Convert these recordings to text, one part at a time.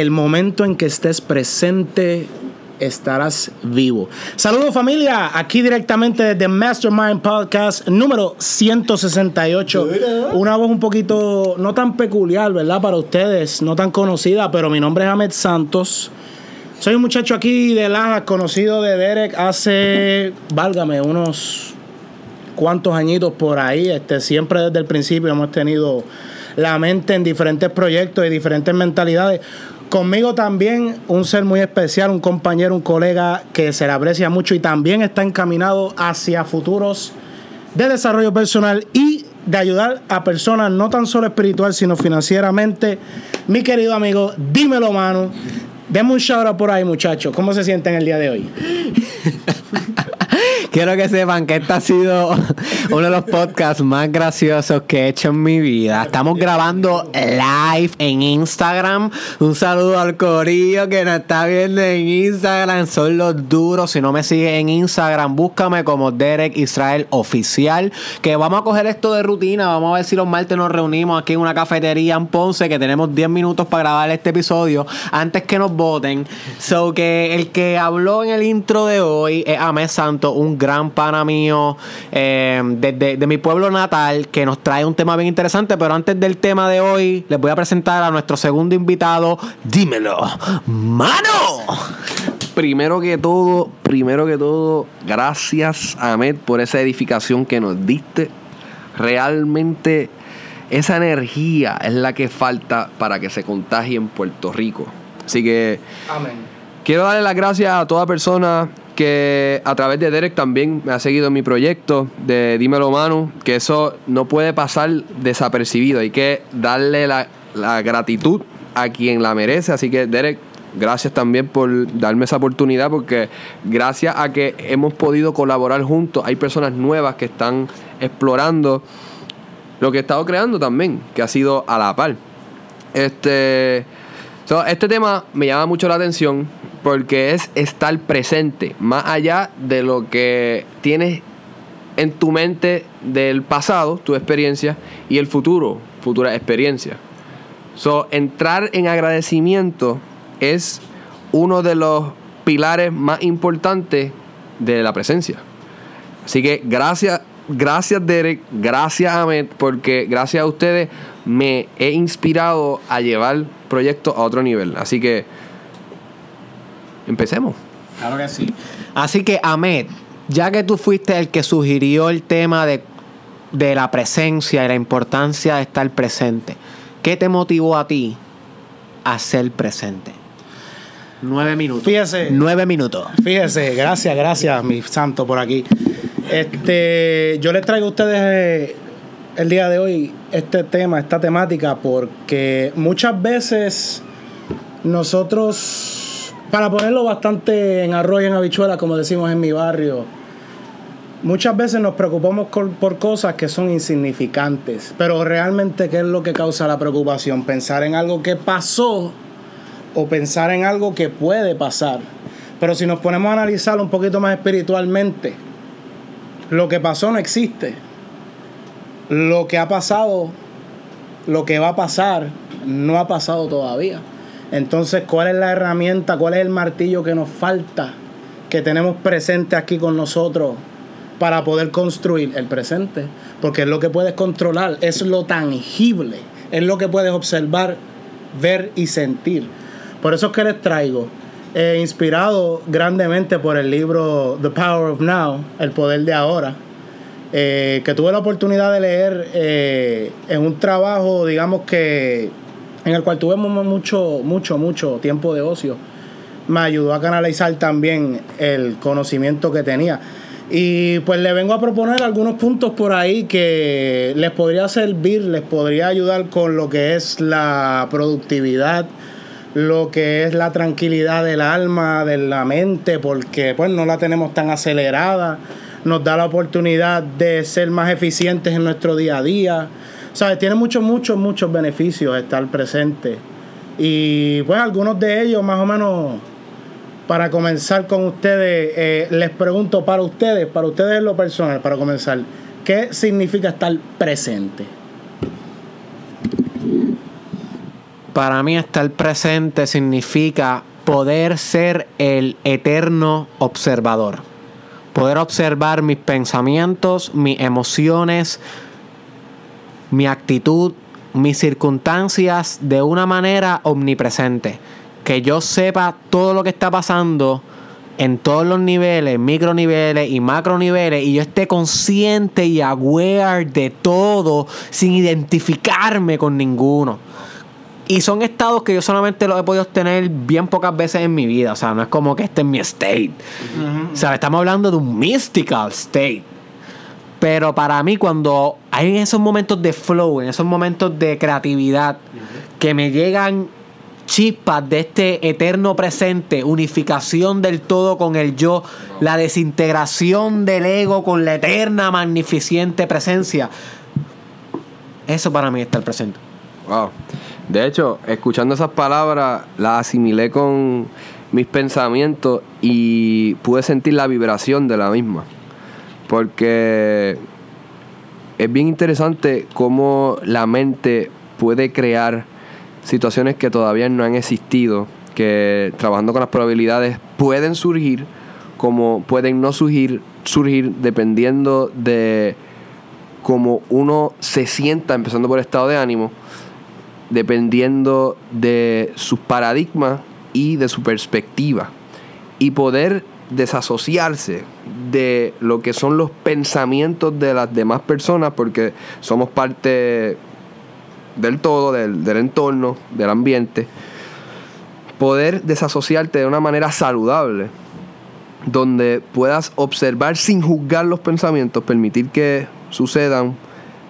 el momento en que estés presente estarás vivo. Saludos familia, aquí directamente desde Mastermind Podcast número 168. Una voz un poquito no tan peculiar, ¿verdad? Para ustedes, no tan conocida, pero mi nombre es Ahmed Santos. Soy un muchacho aquí de Laja, conocido de Derek hace, válgame, unos cuantos añitos por ahí. Este, siempre desde el principio hemos tenido la mente en diferentes proyectos y diferentes mentalidades. Conmigo también un ser muy especial, un compañero, un colega que se le aprecia mucho y también está encaminado hacia futuros de desarrollo personal y de ayudar a personas no tan solo espiritual, sino financieramente. Mi querido amigo, dímelo, mano. Deme un shout por ahí, muchachos. ¿Cómo se sienten el día de hoy? Quiero que sepan que este ha sido uno de los podcasts más graciosos que he hecho en mi vida. Estamos grabando live en Instagram. Un saludo al corillo que nos está viendo en Instagram. Son los duros. Si no me sigues en Instagram, búscame como Derek Israel Oficial. Que vamos a coger esto de rutina. Vamos a ver si los martes nos reunimos aquí en una cafetería en Ponce. Que tenemos 10 minutos para grabar este episodio antes que nos voten. So que el que habló en el intro de hoy es Amé Santo, un gran pana mío eh, de, mi pueblo natal que nos trae un tema bien interesante. Pero antes del tema de hoy, les voy a presentar a nuestro segundo invitado. Dímelo, mano. Primero que todo, primero que todo, gracias Ahmed por esa edificación que nos diste. Realmente esa energía es la que falta para que se contagie en Puerto Rico. Así que quiero darle las gracias a toda persona que a través de Derek también me ha seguido mi proyecto de Dímelo Manu, que eso no puede pasar desapercibido. Hay que darle la, gratitud a quien la merece. Así que Derek, gracias también por darme esa oportunidad, porque gracias a que hemos podido colaborar juntos, hay personas nuevas que están explorando lo que he estado creando también, que ha sido a la par. Este, este tema me llama mucho la atención porque es estar presente, más allá de lo que tienes en tu mente del pasado, tu experiencia, y el futuro, futura experiencia. So, entrar en agradecimiento es uno de los pilares más importantes de la presencia. Así que gracias, gracias Derek, gracias Ahmed, porque gracias a ustedes me he inspirado a llevar proyectos a otro nivel. Así que empecemos. Claro que sí. Así que, Ahmed, ya que tú fuiste el que sugirió el tema de, la presencia y la importancia de estar presente, ¿qué te motivó a ti a ser presente? Nueve minutos. Fíjese. Nueve minutos. Fíjese, gracias, gracias, mi santo, por aquí. Este, yo les traigo a ustedes eh, el día de hoy este tema, esta temática, porque muchas veces nosotros para ponerlo bastante en arroz y en habichuela, como decimos en mi barrio, muchas veces nos preocupamos por cosas que son insignificantes, pero realmente ¿qué es lo que causa la preocupación? Pensar en algo que pasó o pensar en algo que puede pasar. Pero si nos ponemos a analizarlo un poquito más espiritualmente, lo que pasó no existe. Lo que ha pasado, lo que va a pasar, no ha pasado todavía. Entonces, ¿cuál es la herramienta, cuál es el martillo que nos falta, que tenemos presente aquí con nosotros para poder construir el presente? Porque es lo que puedes controlar, es lo tangible, es lo que puedes observar, ver y sentir. Por eso es que les traigo, eh, inspirado grandemente por el libro The Power of Now, El Poder de Ahora, eh, que tuve la oportunidad de leer eh, en un trabajo, digamos que en el cual tuvimos mucho, mucho, mucho tiempo de ocio, me ayudó a canalizar también el conocimiento que tenía. Y pues le vengo a proponer algunos puntos por ahí que les podría servir, les podría ayudar con lo que es la productividad, lo que es la tranquilidad del alma, de la mente, porque pues no la tenemos tan acelerada, nos da la oportunidad de ser más eficientes en nuestro día a día ¿Sabes? Tiene muchos, muchos, muchos beneficios estar presente. Y pues algunos de ellos, más o menos, para comenzar con ustedes, eh, les pregunto para ustedes, para ustedes en lo personal, para comenzar, ¿qué significa estar presente? Para mí estar presente significa poder ser el eterno observador. Poder observar mis pensamientos, mis emociones, mi actitud, mis circunstancias de una manera omnipresente. Que yo sepa todo lo que está pasando en todos los niveles, micro niveles y macro niveles, y yo esté consciente y aware de todo sin identificarme con ninguno. Y son estados que yo solamente los he podido obtener bien pocas veces en mi vida. O sea, no es como que este es mi state. O sea, estamos hablando de un mystical state. Pero para mí, cuando hay esos momentos de flow, en esos momentos de creatividad, que me llegan chispas de este eterno presente, unificación del todo con el yo, la desintegración del ego con la eterna magnificente presencia. Eso para mí está el presente. Wow. De hecho, escuchando esas palabras, las asimilé con mis pensamientos y pude sentir la vibración de la misma. Porque es bien interesante cómo la mente puede crear situaciones que todavía no han existido, que trabajando con las probabilidades pueden surgir, como pueden no surgir, surgir dependiendo de cómo uno se sienta, empezando por estado de ánimo, dependiendo de sus paradigmas y de su perspectiva. Y poder desasociarse de lo que son los pensamientos de las demás personas, porque somos parte del todo, del, del entorno, del ambiente. Poder desasociarte de una manera saludable, donde puedas observar sin juzgar los pensamientos, permitir que sucedan,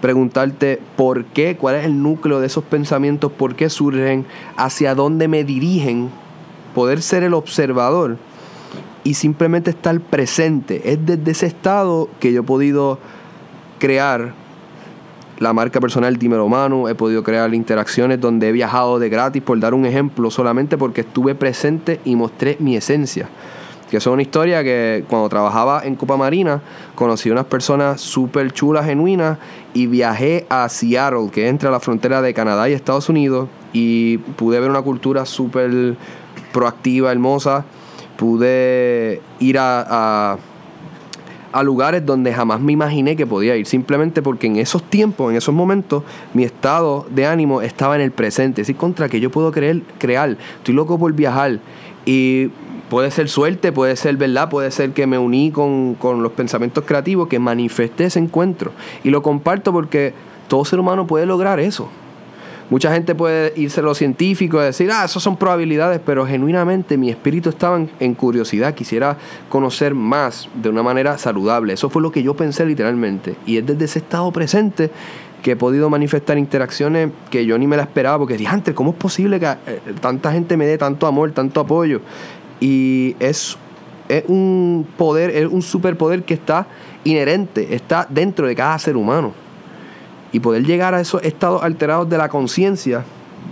preguntarte por qué, cuál es el núcleo de esos pensamientos, por qué surgen, hacia dónde me dirigen, poder ser el observador y simplemente estar presente. Es desde ese estado que yo he podido crear la marca personal Dímelo Manu, he podido crear interacciones donde he viajado de gratis, por dar un ejemplo, solamente porque estuve presente y mostré mi esencia. Que es una historia que cuando trabajaba en Copa Marina conocí unas personas súper chulas, genuinas, y viajé a Seattle, que entra a la frontera de Canadá y Estados Unidos, y pude ver una cultura súper proactiva, hermosa. Pude ir a, a lugares donde jamás me imaginé que podía ir, simplemente porque en esos tiempos, en esos momentos, mi estado de ánimo estaba en el presente, es decir, contra que yo puedo creer, crear, estoy loco por viajar. Y puede ser suerte, puede ser verdad, puede ser que me uní con, con los pensamientos creativos, que manifesté ese encuentro. Y lo comparto porque todo ser humano puede lograr eso. Mucha gente puede irse a lo científico y decir, ah, eso son probabilidades, pero genuinamente mi espíritu estaba en, curiosidad, quisiera conocer más de una manera saludable. Eso fue lo que yo pensé literalmente. Y es desde ese estado presente que he podido manifestar interacciones que yo ni me la esperaba, porque dije, antes, ¿cómo es posible que eh, tanta gente me dé tanto amor, tanto apoyo? Y es, es un poder, es un superpoder que está inherente, está dentro de cada ser humano. Y poder llegar a esos estados alterados de la conciencia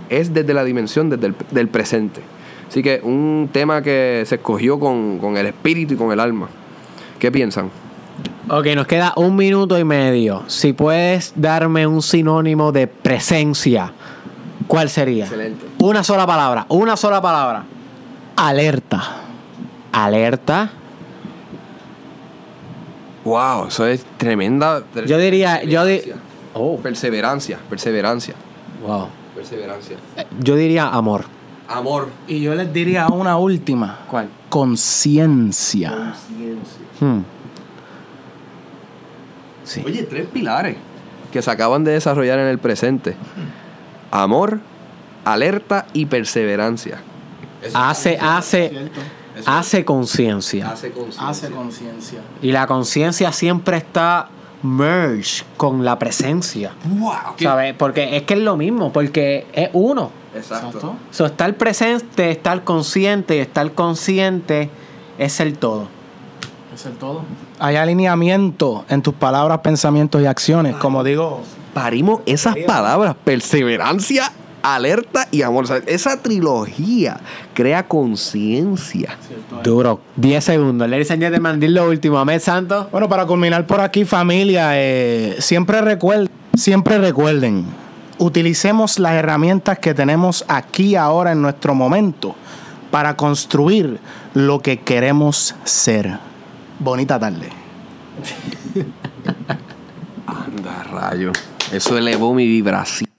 es desde la dimensión desde el, del presente. Así que un tema que se escogió con, con el espíritu y con el alma. ¿Qué piensan? Ok, nos queda un minuto y medio. Si puedes darme un sinónimo de presencia, ¿cuál sería? Excelente. Una sola palabra, una sola palabra. Alerta. Alerta. Wow, eso es tremenda. Yo diría, yo di- Oh. Perseverancia, perseverancia. wow. Perseverancia. Eh, Yo diría amor. Amor. Y yo les diría una última. ¿Cuál? Conciencia. Hmm. Sí. Oye, tres pilares que se acaban de desarrollar en el presente. Amor, alerta y perseverancia. Hace, hace, hace conciencia. Hace conciencia. Hace conciencia. Y la conciencia siempre está merge con la presencia. Wow. ¿Sabes? Porque es que es lo mismo, porque es uno. Exacto. So, estar presente, estar consciente y estar consciente es el todo. Es el todo. Hay alineamiento en tus palabras, pensamientos y acciones. Como digo, Parimos esas palabras, perseverancia, alerta y amor. O esa trilogía crea conciencia. Duro. 10 segundos. Larry Sánchez de Mandil, lo último. Amén, Santos. Bueno, para culminar por aquí, familia, eh, siempre, recuerden, siempre recuerden, utilicemos las herramientas que tenemos aquí ahora en nuestro momento para construir lo que queremos ser. Bonita tarde. Anda, rayo. Eso elevó mi vibración.